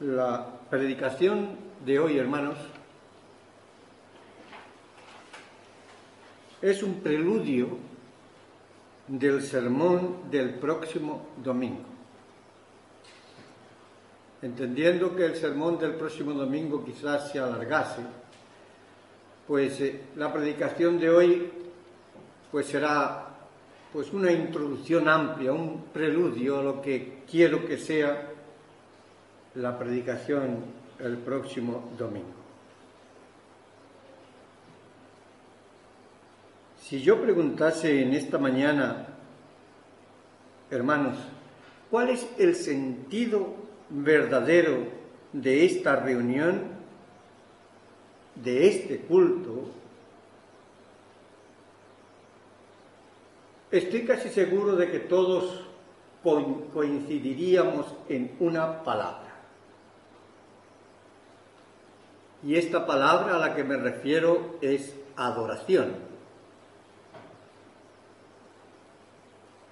La predicación de hoy, hermanos, es un preludio del sermón del próximo domingo. Entendiendo que el sermón del próximo domingo quizás se alargase, pues eh, la predicación de hoy pues será pues una introducción amplia, un preludio a lo que quiero que sea la predicación el próximo domingo. Si yo preguntase en esta mañana, hermanos, ¿cuál es el sentido verdadero de esta reunión, de este culto? Estoy casi seguro de que todos coincidiríamos en una palabra. Y esta palabra a la que me refiero es adoración.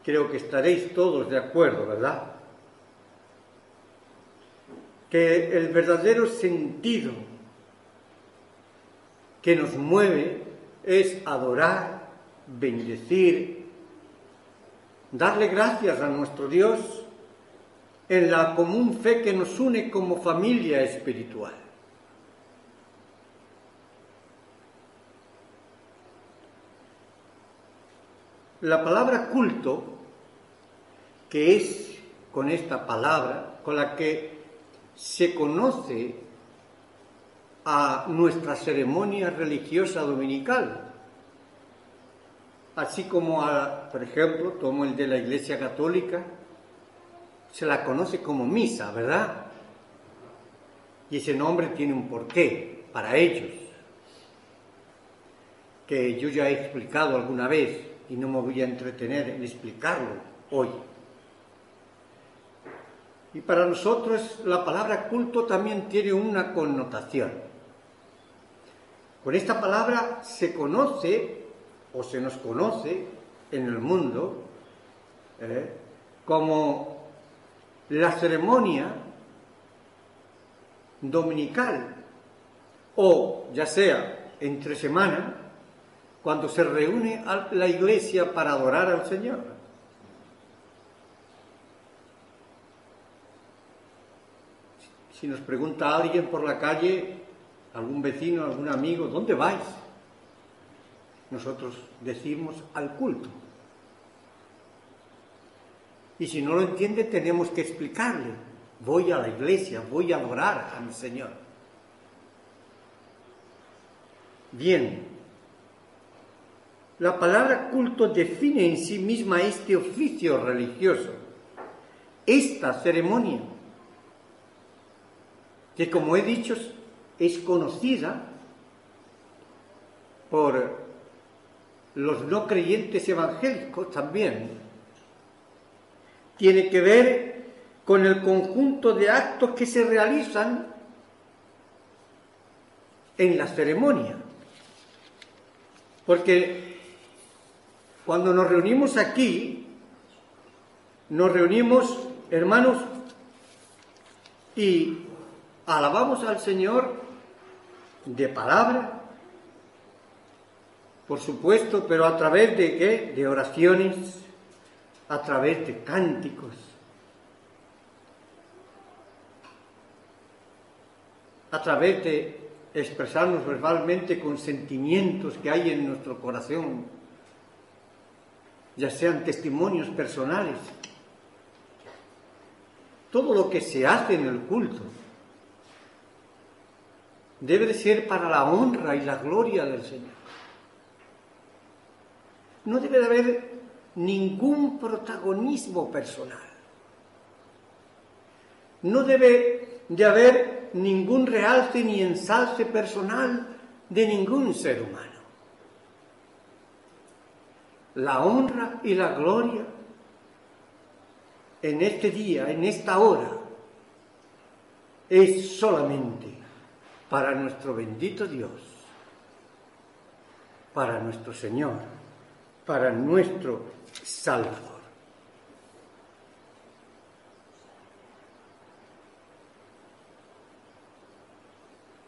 Creo que estaréis todos de acuerdo, ¿verdad? Que el verdadero sentido que nos mueve es adorar, bendecir, darle gracias a nuestro Dios en la común fe que nos une como familia espiritual. La palabra culto, que es con esta palabra con la que se conoce a nuestra ceremonia religiosa dominical, así como, a, por ejemplo, tomo el de la Iglesia Católica, se la conoce como misa, ¿verdad? Y ese nombre tiene un porqué para ellos, que yo ya he explicado alguna vez y no me voy a entretener en explicarlo hoy. Y para nosotros la palabra culto también tiene una connotación. Con esta palabra se conoce o se nos conoce en el mundo eh, como la ceremonia dominical o ya sea entre semana cuando se reúne a la iglesia para adorar al Señor. Si nos pregunta alguien por la calle, algún vecino, algún amigo, ¿dónde vais? Nosotros decimos al culto. Y si no lo entiende, tenemos que explicarle. Voy a la iglesia, voy a adorar a mi Señor. Bien, la palabra culto define en sí misma este oficio religioso, esta ceremonia, que como he dicho es conocida por los no creyentes evangélicos también. Tiene que ver con el conjunto de actos que se realizan en la ceremonia. Porque cuando nos reunimos aquí, nos reunimos, hermanos, y alabamos al Señor de palabra, por supuesto, pero a través de qué? De oraciones, a través de cánticos, a través de expresarnos verbalmente con sentimientos que hay en nuestro corazón ya sean testimonios personales, todo lo que se hace en el culto debe de ser para la honra y la gloria del Señor. No debe de haber ningún protagonismo personal. No debe de haber ningún realce ni ensalce personal de ningún ser humano la honra y la gloria en este día, en esta hora, es solamente para nuestro bendito Dios, para nuestro Señor, para nuestro Salvador.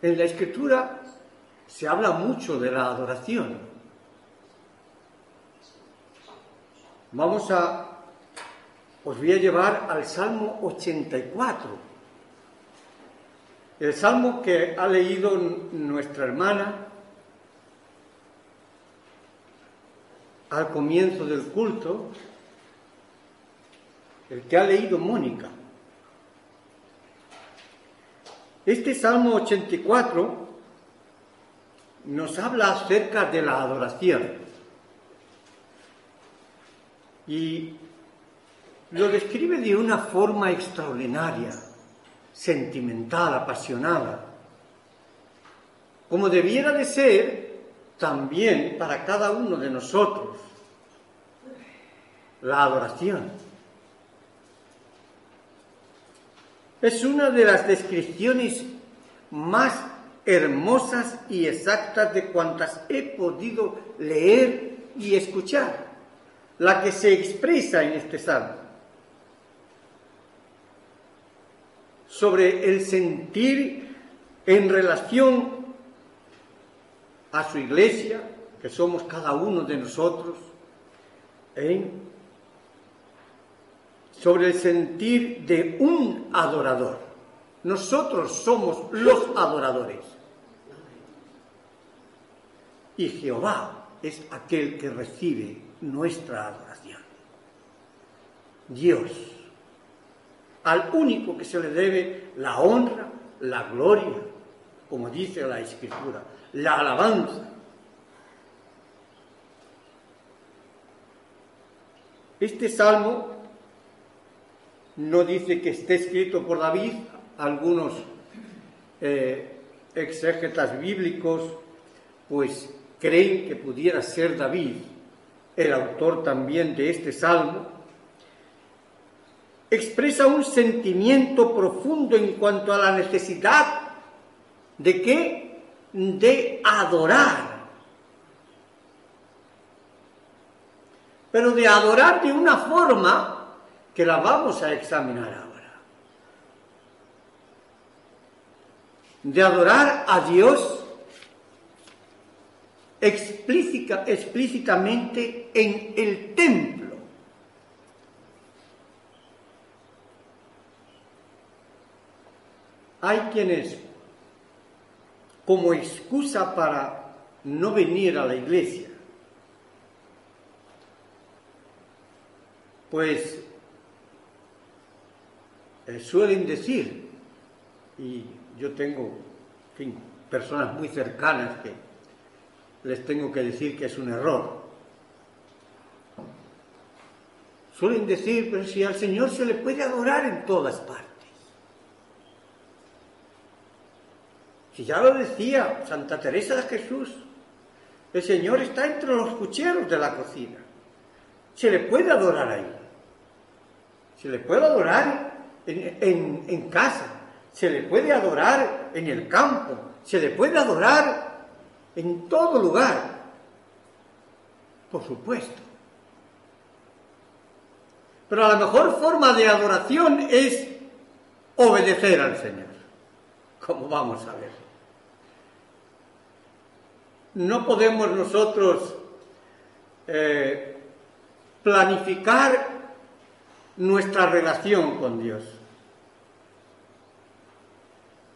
En la escritura se habla mucho de la adoración. Vamos a, os voy a llevar al Salmo 84. El salmo que ha leído nuestra hermana al comienzo del culto, el que ha leído Mónica. Este Salmo 84 nos habla acerca de la adoración y lo describe de una forma extraordinaria, sentimental, apasionada, como debiera de ser también para cada uno de nosotros la adoración. Es una de las descripciones más hermosas y exactas de cuantas he podido leer y escuchar, la que se expresa en este salmo. Sobre el sentir en relación a su iglesia, que somos cada uno de nosotros, sobre el sentir de un adorador. Nosotros somos los adoradores. Y Jehová es aquel que recibe nuestra adoración. Dios, al único que se le debe la honra, la gloria, como dice la Escritura, la alabanza. Este salmo no dice que esté escrito por David, algunos eh, exégetas bíblicos pues creen que pudiera ser David el autor también de este salmo, expresa un sentimiento profundo en cuanto a la necesidad de que de adorar. Pero de adorar de una forma que la vamos a examinar ahora. De adorar a Dios explícita, explícitamente en el templo. Hay quienes como excusa para no venir a la iglesia. Pues eh, suelen decir, y yo tengo personas muy cercanas que les tengo que decir que es un error. Suelen decir, pero si al Señor se le puede adorar en todas partes. Si ya lo decía Santa Teresa de Jesús, el Señor está entre los cucheros de la cocina. Se le puede adorar ahí. Se le puede adorar en, en casa. Se le puede adorar en el campo. Se le puede adorar en todo lugar. Por supuesto. Pero la mejor forma de adoración es obedecer al Señor, como vamos a ver no podemos nosotros eh, planificar nuestra relación con Dios.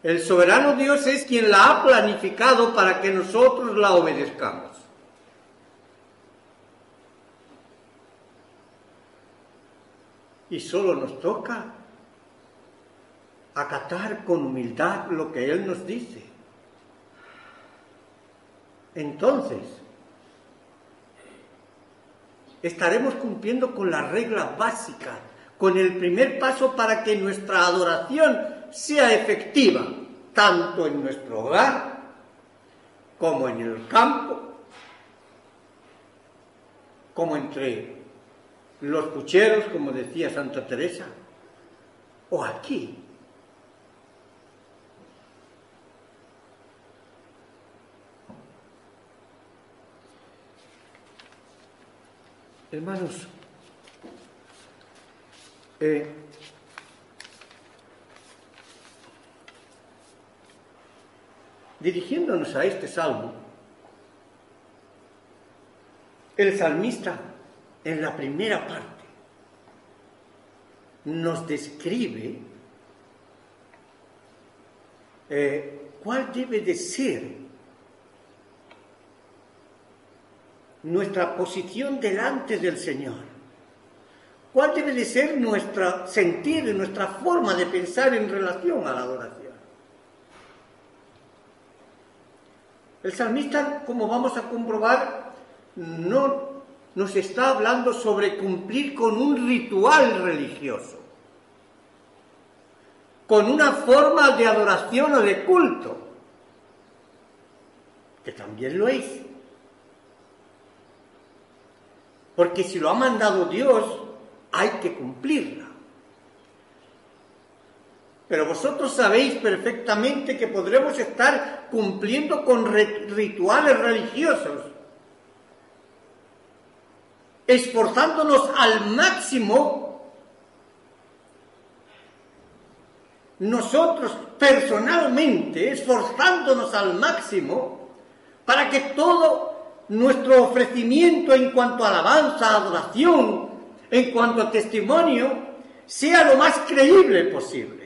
El soberano Dios es quien la ha planificado para que nosotros la obedezcamos. Y solo nos toca acatar con humildad lo que Él nos dice. Entonces, estaremos cumpliendo con la regla básica, con el primer paso para que nuestra adoración sea efectiva, tanto en nuestro hogar como en el campo, como entre los pucheros, como decía Santa Teresa, o aquí, Hermanos, eh, dirigiéndonos a este salmo, el salmista en la primera parte nos describe eh, cuál debe de ser nuestra posición delante del Señor. ¿Cuál debe de ser nuestro sentir, nuestra forma de pensar en relación a la adoración? El salmista, como vamos a comprobar, no nos está hablando sobre cumplir con un ritual religioso, con una forma de adoración o de culto, que también lo es. Porque si lo ha mandado Dios, hay que cumplirla. Pero vosotros sabéis perfectamente que podremos estar cumpliendo con rituales religiosos, esforzándonos al máximo, nosotros personalmente, esforzándonos al máximo, para que todo nuestro ofrecimiento en cuanto a alabanza, adoración, en cuanto a testimonio, sea lo más creíble posible.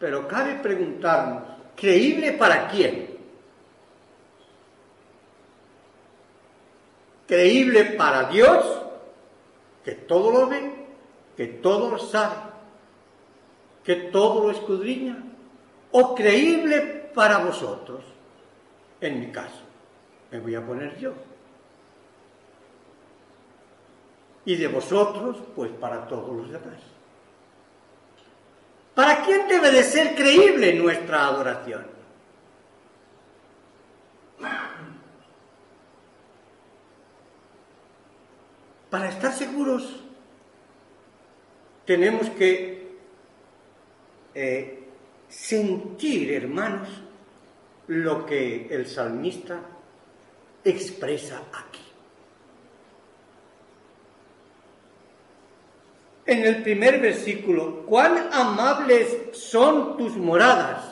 Pero cabe preguntarnos, ¿creíble para quién? ¿Creíble para Dios, que todo lo ve, que todo lo sabe, que todo lo escudriña? ¿O creíble para vosotros? En mi caso, me voy a poner yo. y de vosotros, pues para todos los demás. ¿Para quién debe de ser creíble nuestra adoración? Para estar seguros, tenemos que eh, sentir, hermanos, lo que el salmista expresa aquí. En el primer versículo, cuán amables son tus moradas,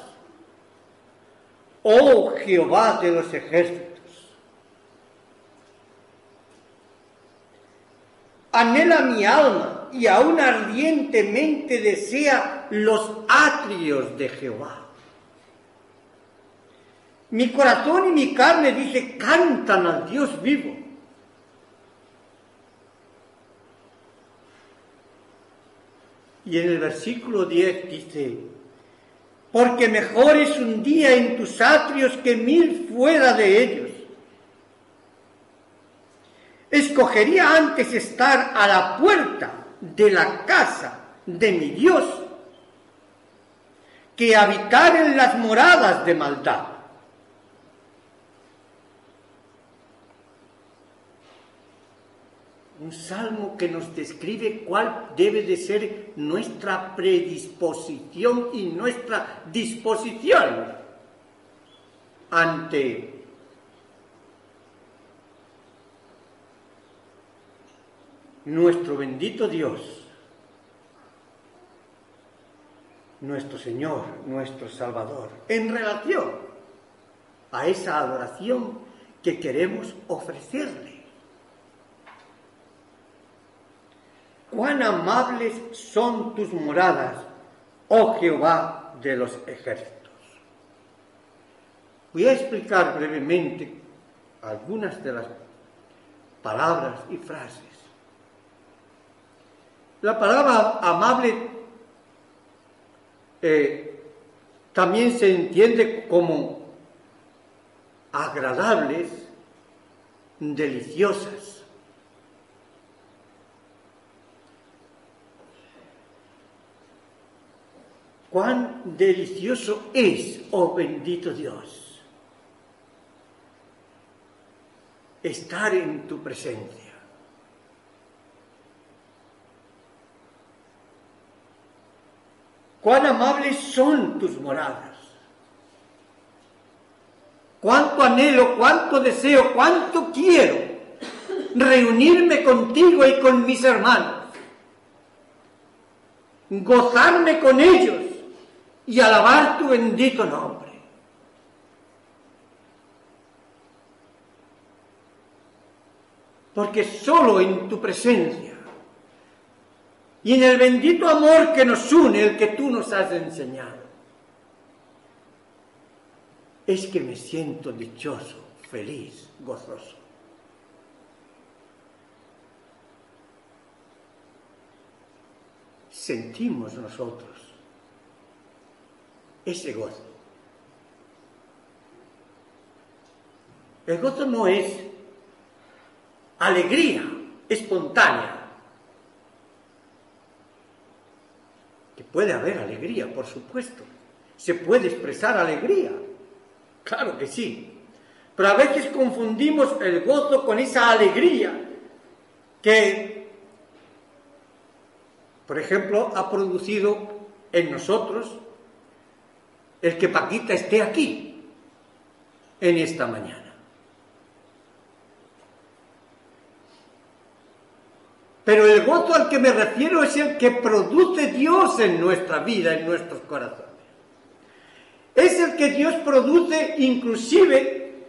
oh Jehová de los ejércitos. Anhela mi alma y aún ardientemente desea los atrios de Jehová. Mi corazón y mi carne, dice, cantan al Dios vivo. Y en el versículo 10 dice, porque mejor es un día en tus atrios que mil fuera de ellos. Escogería antes estar a la puerta de la casa de mi Dios que habitar en las moradas de maldad. Un salmo que nos describe cuál debe de ser nuestra predisposición y nuestra disposición ante nuestro bendito Dios, nuestro Señor, nuestro Salvador, en relación a esa adoración que queremos ofrecerle. Cuán amables son tus moradas, oh Jehová de los ejércitos. Voy a explicar brevemente algunas de las palabras y frases. La palabra amable eh, también se entiende como agradables, deliciosas. Cuán delicioso es, oh bendito Dios, estar en tu presencia. Cuán amables son tus moradas. Cuánto anhelo, cuánto deseo, cuánto quiero reunirme contigo y con mis hermanos. Gozarme con ellos y alabar tu bendito nombre. Porque solo en tu presencia y en el bendito amor que nos une, el que tú nos has enseñado, es que me siento dichoso, feliz, gozoso. Sentimos nosotros ese gozo. El gozo no es alegría espontánea. Que puede haber alegría, por supuesto. Se puede expresar alegría. Claro que sí. Pero a veces confundimos el gozo con esa alegría que, por ejemplo, ha producido en nosotros el que Paquita esté aquí en esta mañana. Pero el gozo al que me refiero es el que produce Dios en nuestra vida, en nuestros corazones. Es el que Dios produce inclusive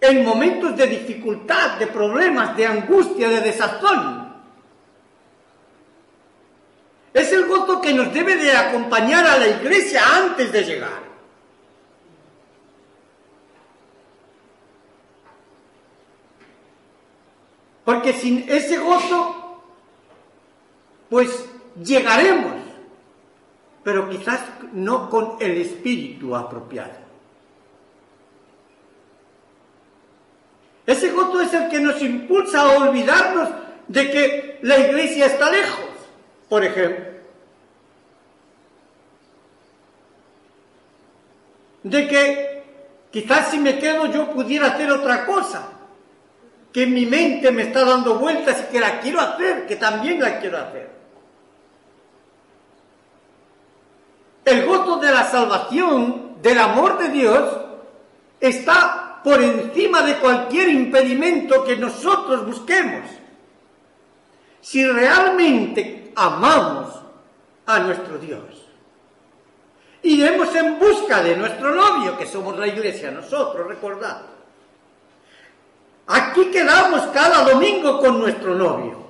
en momentos de dificultad, de problemas, de angustia, de desazón. Es el gozo que nos debe de acompañar a la iglesia antes de llegar. Porque sin ese gozo, pues llegaremos, pero quizás no con el espíritu apropiado. Ese gozo es el que nos impulsa a olvidarnos de que la iglesia está lejos por ejemplo, de que quizás si me quedo yo pudiera hacer otra cosa, que mi mente me está dando vueltas y que la quiero hacer, que también la quiero hacer. El gozo de la salvación, del amor de Dios, está por encima de cualquier impedimento que nosotros busquemos. Si realmente amamos a nuestro Dios. Iremos en busca de nuestro novio, que somos la iglesia, nosotros, recordad. Aquí quedamos cada domingo con nuestro novio.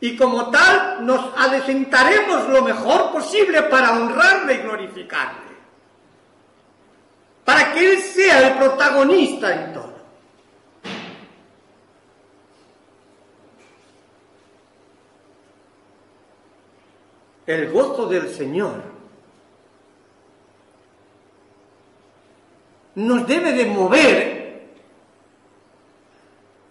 Y como tal, nos adecentaremos lo mejor posible para honrarle y glorificarle. Para que Él sea el protagonista en todo. El gozo del Señor nos debe de mover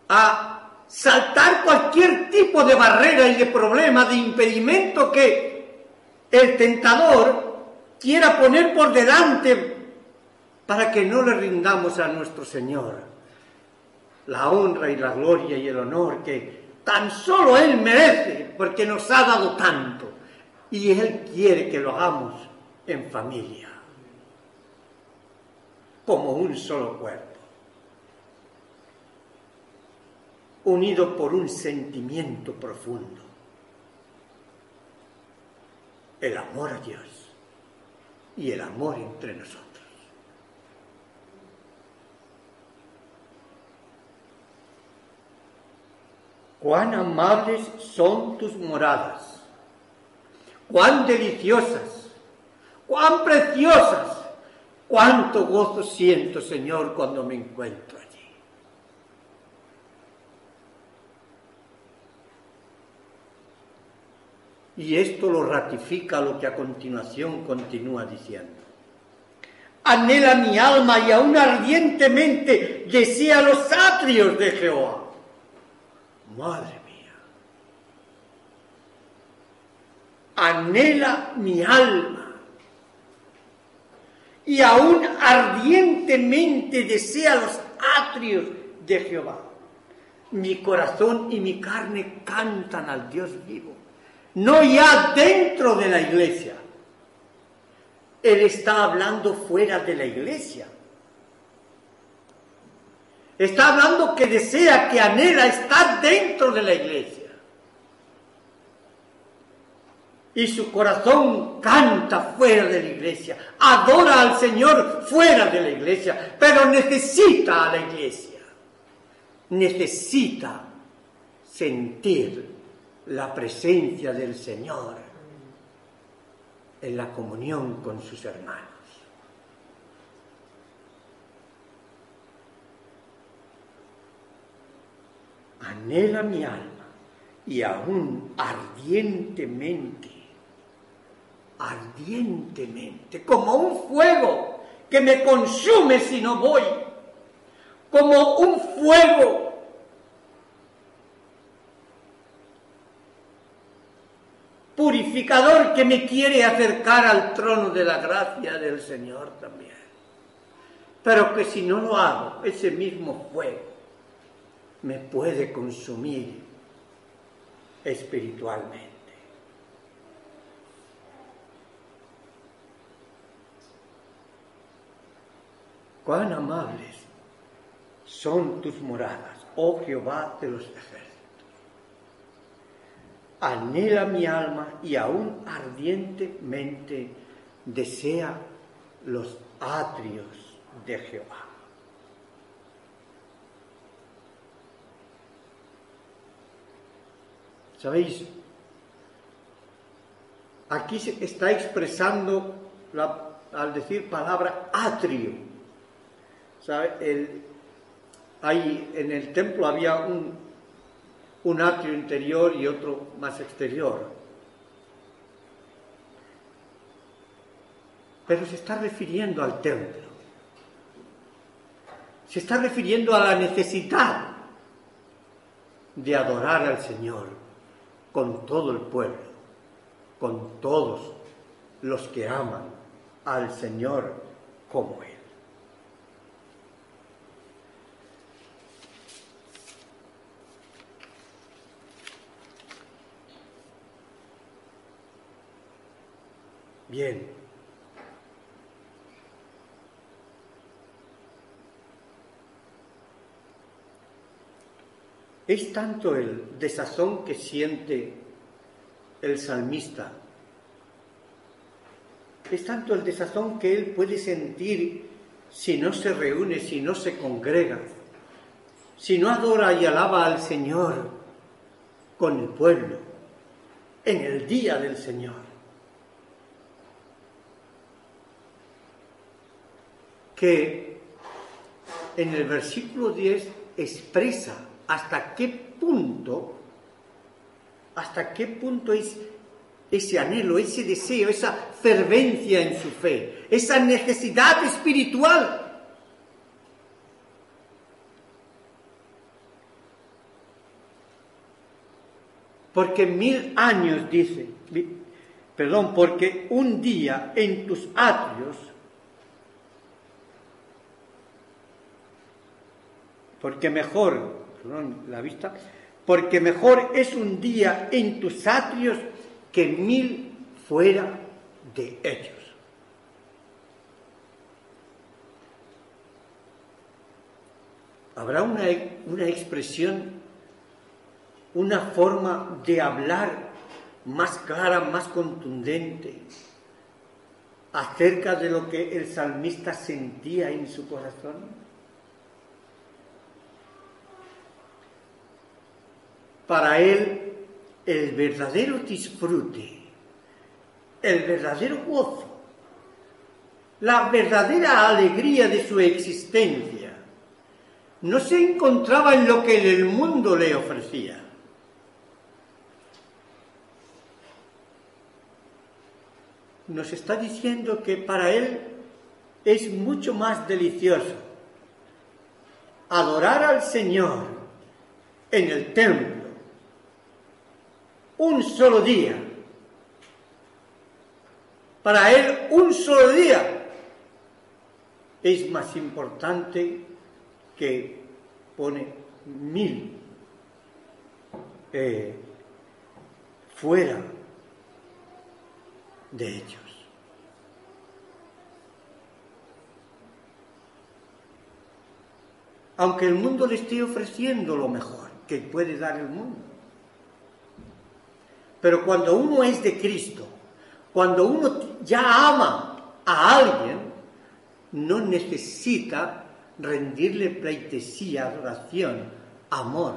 a saltar cualquier tipo de barrera y de problema, de impedimento que el tentador quiera poner por delante para que no le rindamos a nuestro Señor la honra y la gloria y el honor que tan solo Él merece porque nos ha dado tanto. Y Él quiere que lo hagamos en familia, como un solo cuerpo, unido por un sentimiento profundo, el amor a Dios. Y el amor entre nosotros. Cuán amables son tus moradas cuán deliciosas, cuán preciosas, cuánto gozo siento, Señor, cuando me encuentro allí. Y esto lo ratifica lo que a continuación continúa diciendo. Anhela mi alma y aún ardientemente desea los atrios de Jehová. Madre anhela mi alma y aún ardientemente desea los atrios de Jehová. Mi corazón y mi carne cantan al Dios vivo, no ya dentro de la iglesia. Él está hablando fuera de la iglesia. Está hablando que desea, que anhela estar dentro de la iglesia. Y su corazón canta fuera de la iglesia, adora al Señor fuera de la iglesia, pero necesita a la iglesia, necesita sentir la presencia del Señor en la comunión con sus hermanos. Anhela mi alma y aún ardientemente, ardientemente, como un fuego que me consume si no voy, como un fuego purificador que me quiere acercar al trono de la gracia del Señor también. Pero que si no lo hago, ese mismo fuego me puede consumir espiritualmente. Cuán amables son tus moradas, oh Jehová de los ejércitos anhela mi alma y aún ardientemente desea los atrios de Jehová. ¿Sabéis? Aquí se está expresando al decir palabra atrio. ¿Sabe? Ahí en el templo había un atrio interior y otro más exterior. Pero se está refiriendo al templo. Se está refiriendo a la necesidad de adorar al Señor con todo el pueblo, con todos los que aman al Señor como Él. Bien. Es tanto el desazón que siente el salmista, es tanto el desazón que él puede sentir si no se reúne, si no se congrega, si no adora y alaba al Señor con el pueblo en el día del Señor. Que en el versículo 10 expresa hasta qué punto, hasta qué punto es ese anhelo, ese deseo, esa fervencia en su fe, esa necesidad espiritual. Porque mil años, dice, perdón, porque un día en tus atrios porque mejor, perdón, la vista, porque mejor es un día en tus atrios que mil fuera de ellos. Habrá una, una expresión, una forma de hablar más clara, más contundente acerca de lo que el salmista sentía en su corazón. Para él el verdadero disfrute, el verdadero gozo, la verdadera alegría de su existencia, no se encontraba en lo que el mundo le ofrecía. Nos está diciendo que para él es mucho más delicioso adorar al Señor en el templo un solo día. Para él un solo día es más importante que pone mil eh, fuera de ellos. Aunque el mundo le esté ofreciendo lo mejor que puede dar el mundo Pero cuando uno es de Cristo, cuando uno ya ama a alguien, no necesita rendirle pleitesía, adoración, amor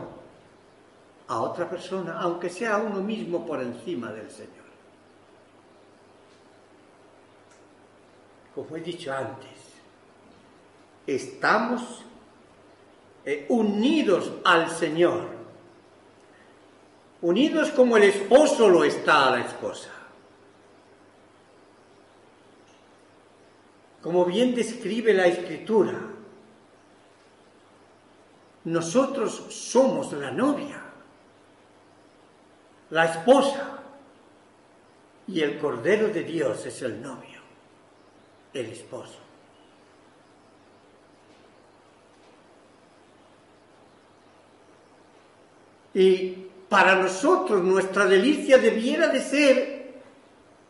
a otra persona, aunque sea uno mismo por encima del Señor. Como he dicho antes, estamos eh, unidos al Señor, unidos como el esposo lo está a la esposa. Como bien describe la Escritura, nosotros somos la novia, la esposa, y el Cordero de Dios es el novio, el esposo. Y para nosotros nuestra delicia debiera de ser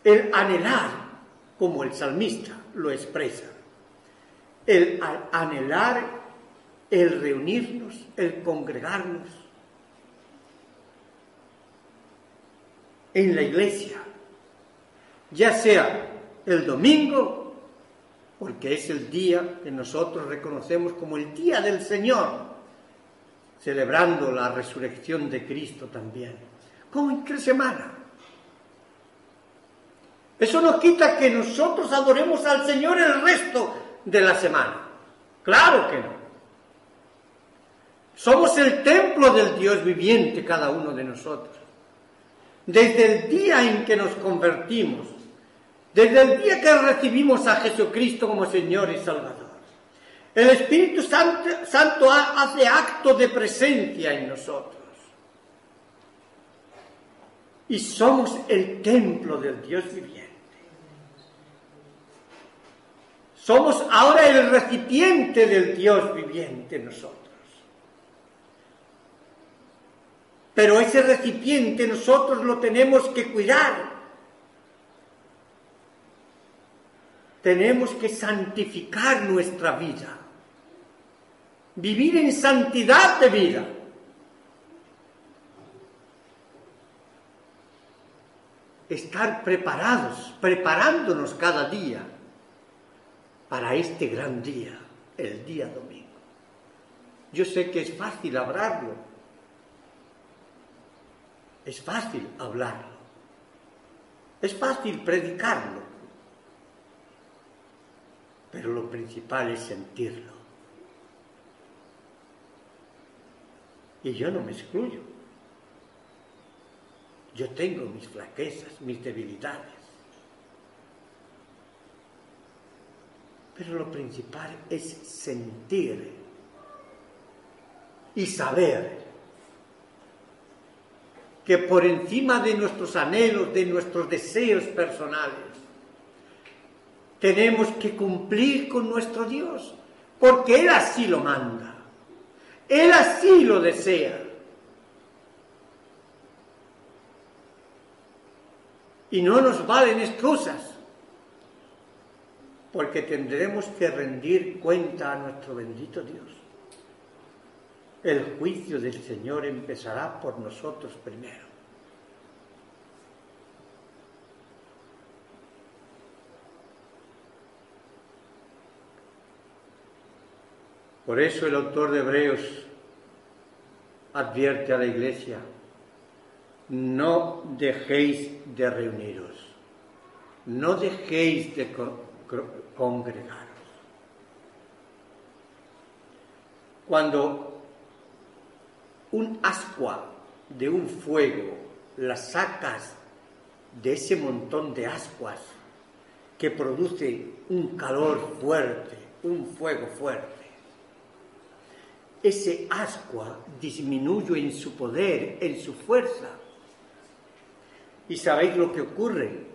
el anhelar, como el salmista lo expresa, el anhelar, el reunirnos, el congregarnos en la iglesia, ya sea el domingo, porque es el día que nosotros reconocemos como el día del Señor, celebrando la resurrección de Cristo también, como entre semana. Eso no quita que nosotros adoremos al Señor el resto de la semana. Claro que no. Somos el templo del Dios viviente cada uno de nosotros. Desde el día en que nos convertimos, desde el día que recibimos a Jesucristo como Señor y Salvador. El Espíritu Santo, hace acto de presencia en nosotros. Y somos el templo del Dios viviente. Somos ahora el recipiente del Dios viviente nosotros. Pero ese recipiente nosotros lo tenemos que cuidar. Tenemos que santificar nuestra vida vivir en santidad de vida. Estar preparados, preparándonos cada día para este gran día, el día domingo. Yo sé que es fácil hablarlo, es fácil hablarlo, es fácil predicarlo, pero lo principal es sentirlo. Y yo no me excluyo. Yo tengo mis flaquezas, mis debilidades. Pero lo principal es sentir y saber que por encima de nuestros anhelos, de nuestros deseos personales, tenemos que cumplir con nuestro Dios, porque Él así lo manda. Él así lo desea. Y no nos valen excusas, porque tendremos que rendir cuenta a nuestro bendito Dios. El juicio del Señor empezará por nosotros primero. Por eso el autor de Hebreos advierte a la iglesia, no dejéis de reuniros, no dejéis de congregaros. Cuando un ascua de un fuego la sacas de ese montón de ascuas que produce un calor fuerte, un fuego fuerte, ese ascua disminuye en su poder, en su fuerza. ¿Y sabéis lo que ocurre?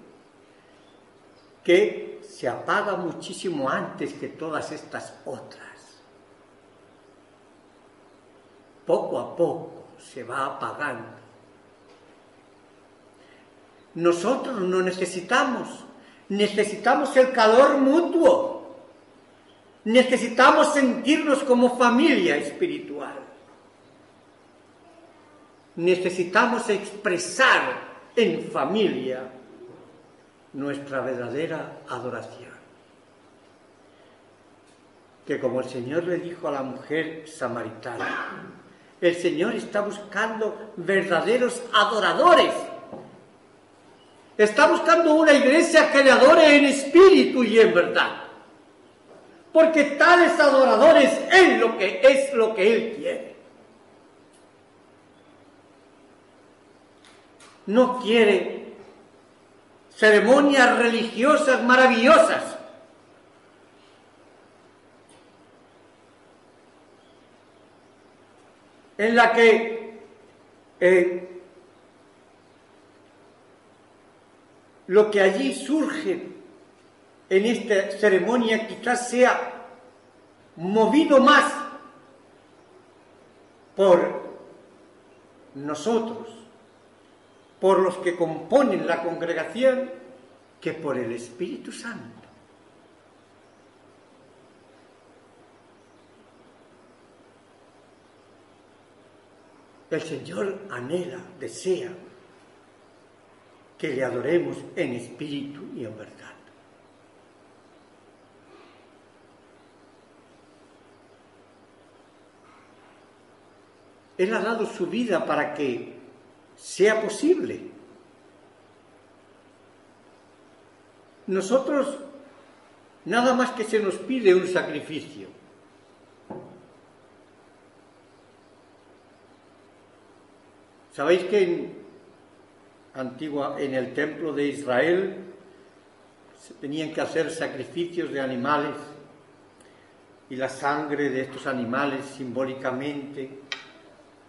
Que se apaga muchísimo antes que todas estas otras. Poco a poco se va apagando. Nosotros no necesitamos, necesitamos el calor mutuo necesitamos sentirnos como familia espiritual. Necesitamos expresar en familia nuestra verdadera adoración. Que como el Señor le dijo a la mujer samaritana, el Señor está buscando verdaderos adoradores. Está buscando una iglesia que le adore en espíritu y en verdad. Porque tales adoradores es lo que es lo que Él quiere. No quiere ceremonias religiosas maravillosas. en la que eh, lo que allí surge en esta ceremonia quizás sea movido más por nosotros, por los que componen la congregación, que por el Espíritu Santo. El Señor anhela, desea que le adoremos en espíritu y en verdad. Él ha dado su vida para que sea posible. Nosotros nada más que se nos pide un sacrificio. Sabéis que en antigua en el templo de Israel se tenían que hacer sacrificios de animales y la sangre de estos animales simbólicamente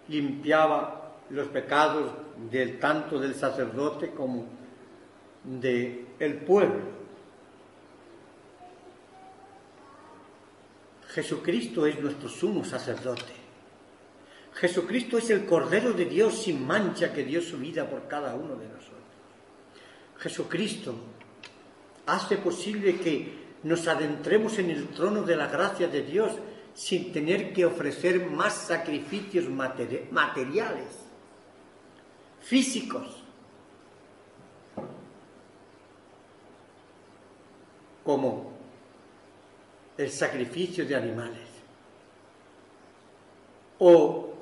limpiaba los pecados del tanto del sacerdote como del el pueblo. Jesucristo es nuestro sumo sacerdote. Jesucristo es el Cordero de Dios sin mancha que dio su vida por cada uno de nosotros. Jesucristo hace posible que nos adentremos en el trono de la gracia de Dios sin tener que ofrecer más sacrificios materiales, físicos, como el sacrificio de animales. O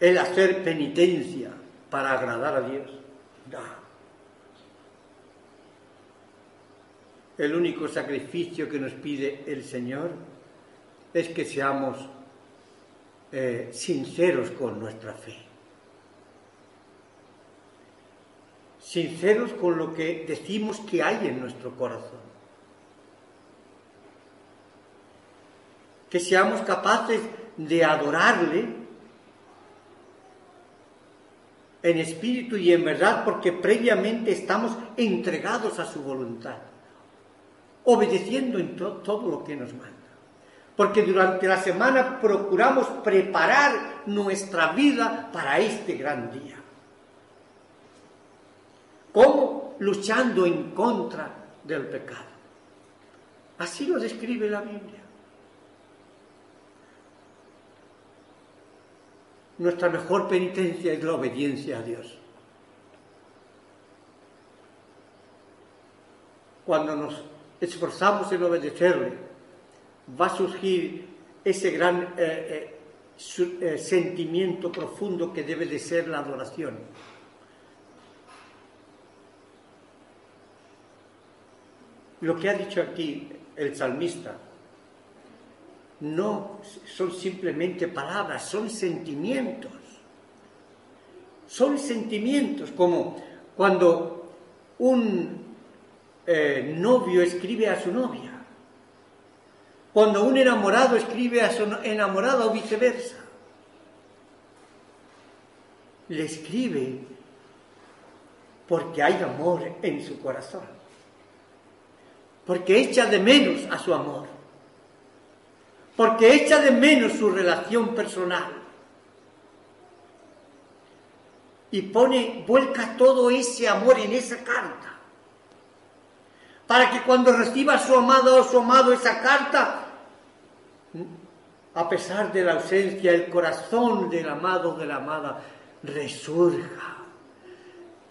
el hacer penitencia para agradar a Dios. El único sacrificio que nos pide el Señor es que seamos eh, sinceros con nuestra fe. Sinceros con lo que decimos que hay en nuestro corazón. Que seamos capaces de adorarle en espíritu y en verdad porque previamente estamos entregados a su voluntad, obedeciendo en todo lo que nos manda porque durante la semana procuramos preparar nuestra vida para este gran día. ¿Cómo? Luchando en contra del pecado. Así lo describe la Biblia. Nuestra mejor penitencia es la obediencia a Dios. Cuando nos esforzamos en obedecerle, va a surgir ese gran eh, eh, eh, sentimiento profundo que debe de ser la adoración. Lo que ha dicho aquí el salmista no son simplemente palabras, son sentimientos. Son sentimientos como cuando un novio escribe a su novia cuando un enamorado escribe a su enamorada o viceversa. Le escribe porque hay amor en su corazón, porque echa de menos a su amor, porque echa de menos su relación personal. Y pone, vuelca todo ese amor en esa carta. Para que cuando reciba su amado o su amado esa carta, a pesar de la ausencia, el corazón del amado de la amada resurja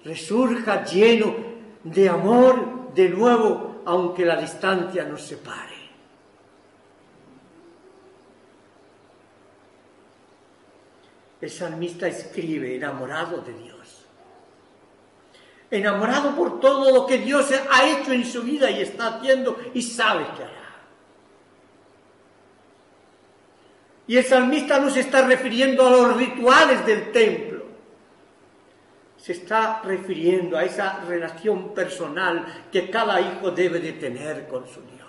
resurja lleno de amor de nuevo, aunque la distancia nos separe. El salmista escribe enamorado de Dios, enamorado por todo lo que Dios ha hecho en su vida y está haciendo y sabe que hará. Y el salmista no se está refiriendo a los rituales del templo, se está refiriendo a esa relación personal que cada hijo debe de tener con su Dios.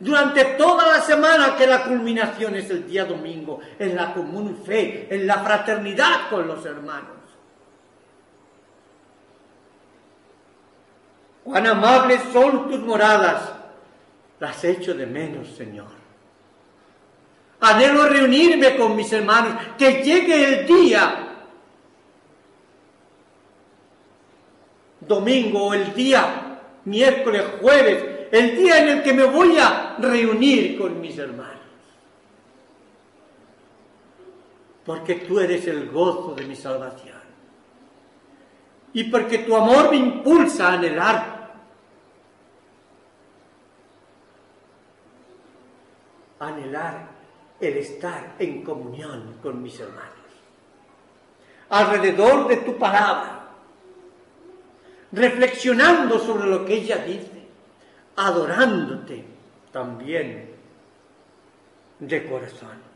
Durante toda la semana que la culminación es el día domingo, en la común fe, en la fraternidad con los hermanos. Cuán amables son tus moradas, las echo de menos, Señor. Anhelo reunirme con mis hermanos, que llegue el día, domingo el día, miércoles, jueves, el día en el que me voy a reunir con mis hermanos. Porque tú eres el gozo de mi salvación. Y porque tu amor me impulsa a anhelar anhelar el estar en comunión con mis hermanos. Alrededor de tu palabra, reflexionando sobre lo que ella dice, adorándote también de corazón.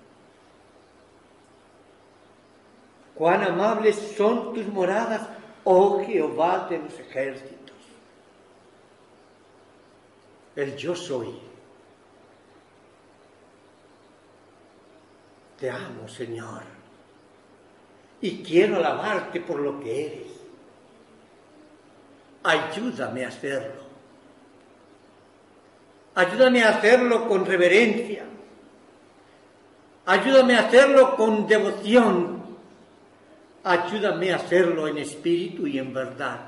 Cuán amables son tus moradas, oh Jehová de los ejércitos. El yo soy Te amo, Señor, y quiero alabarte por lo que eres. Ayúdame a hacerlo. Ayúdame a hacerlo con reverencia. Ayúdame a hacerlo con devoción. Ayúdame a hacerlo en espíritu y en verdad.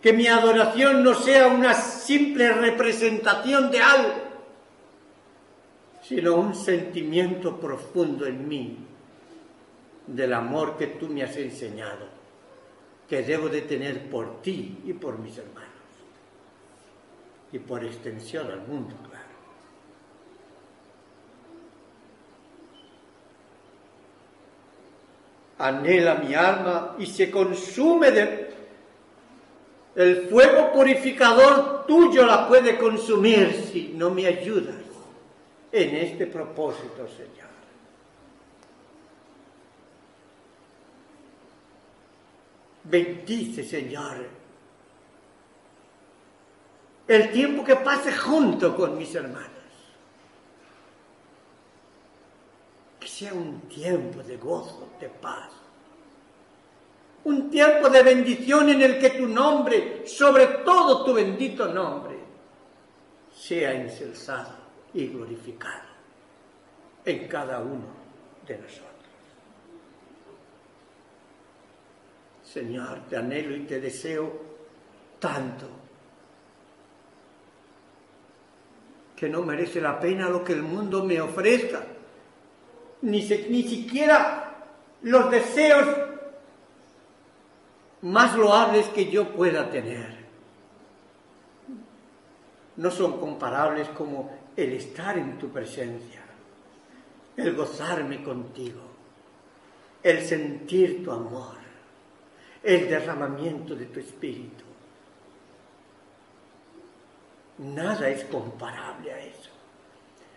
Que mi adoración no sea una simple representación de algo, sino un sentimiento profundo en mí del amor que tú me has enseñado, que debo de tener por ti y por mis hermanos, y por extensión al mundo, claro. Anhela mi alma y se consume de... El fuego purificador tuyo la puede consumir si no me ayudas en este propósito, Señor. Bendice, Señor, el tiempo que pase junto con mis hermanos. Que sea un tiempo de gozo, de paz. Un tiempo de bendición en el que tu nombre, sobre todo tu bendito nombre, sea ensalzado y glorificado en cada uno de nosotros. Señor, te anhelo y te deseo tanto que no merece la pena lo que el mundo me ofrezca, ni, ni siquiera los deseos más loables que yo pueda tener. No son comparables como el estar en tu presencia, el gozarme contigo, el sentir tu amor, el derramamiento de tu espíritu. Nada es comparable a eso.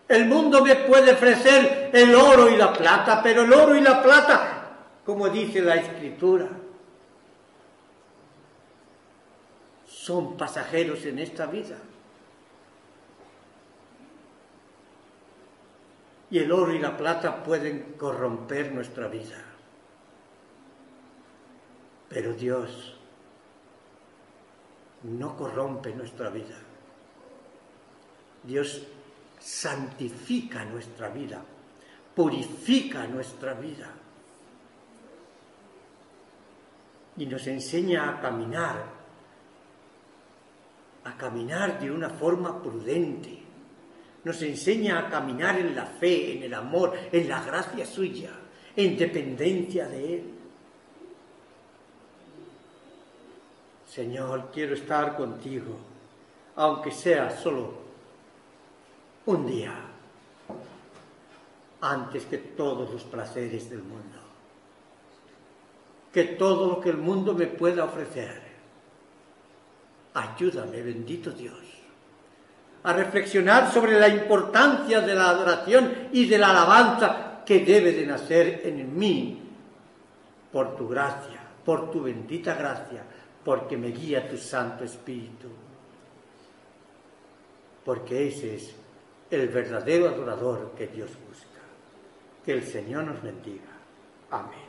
El mundo me puede ofrecer el oro y la plata, pero el oro y la plata, como dice la escritura, son pasajeros en esta vida. Y el oro y la plata pueden corromper nuestra vida. Pero Dios no corrompe nuestra vida. Dios santifica nuestra vida, purifica nuestra vida y nos enseña a caminar, a caminar de una forma prudente, nos enseña a caminar en la fe, en el amor, en la gracia suya, en dependencia de Él. Señor, quiero estar contigo, aunque sea solo un día, antes que todos los placeres del mundo, que todo lo que el mundo me pueda ofrecer. Ayúdame, bendito Dios a reflexionar sobre la importancia de la adoración y de la alabanza que debe de nacer en mí por tu gracia, por tu bendita gracia, porque me guía tu Santo Espíritu. Porque ese es el verdadero adorador que Dios busca. Que el Señor nos bendiga. Amén.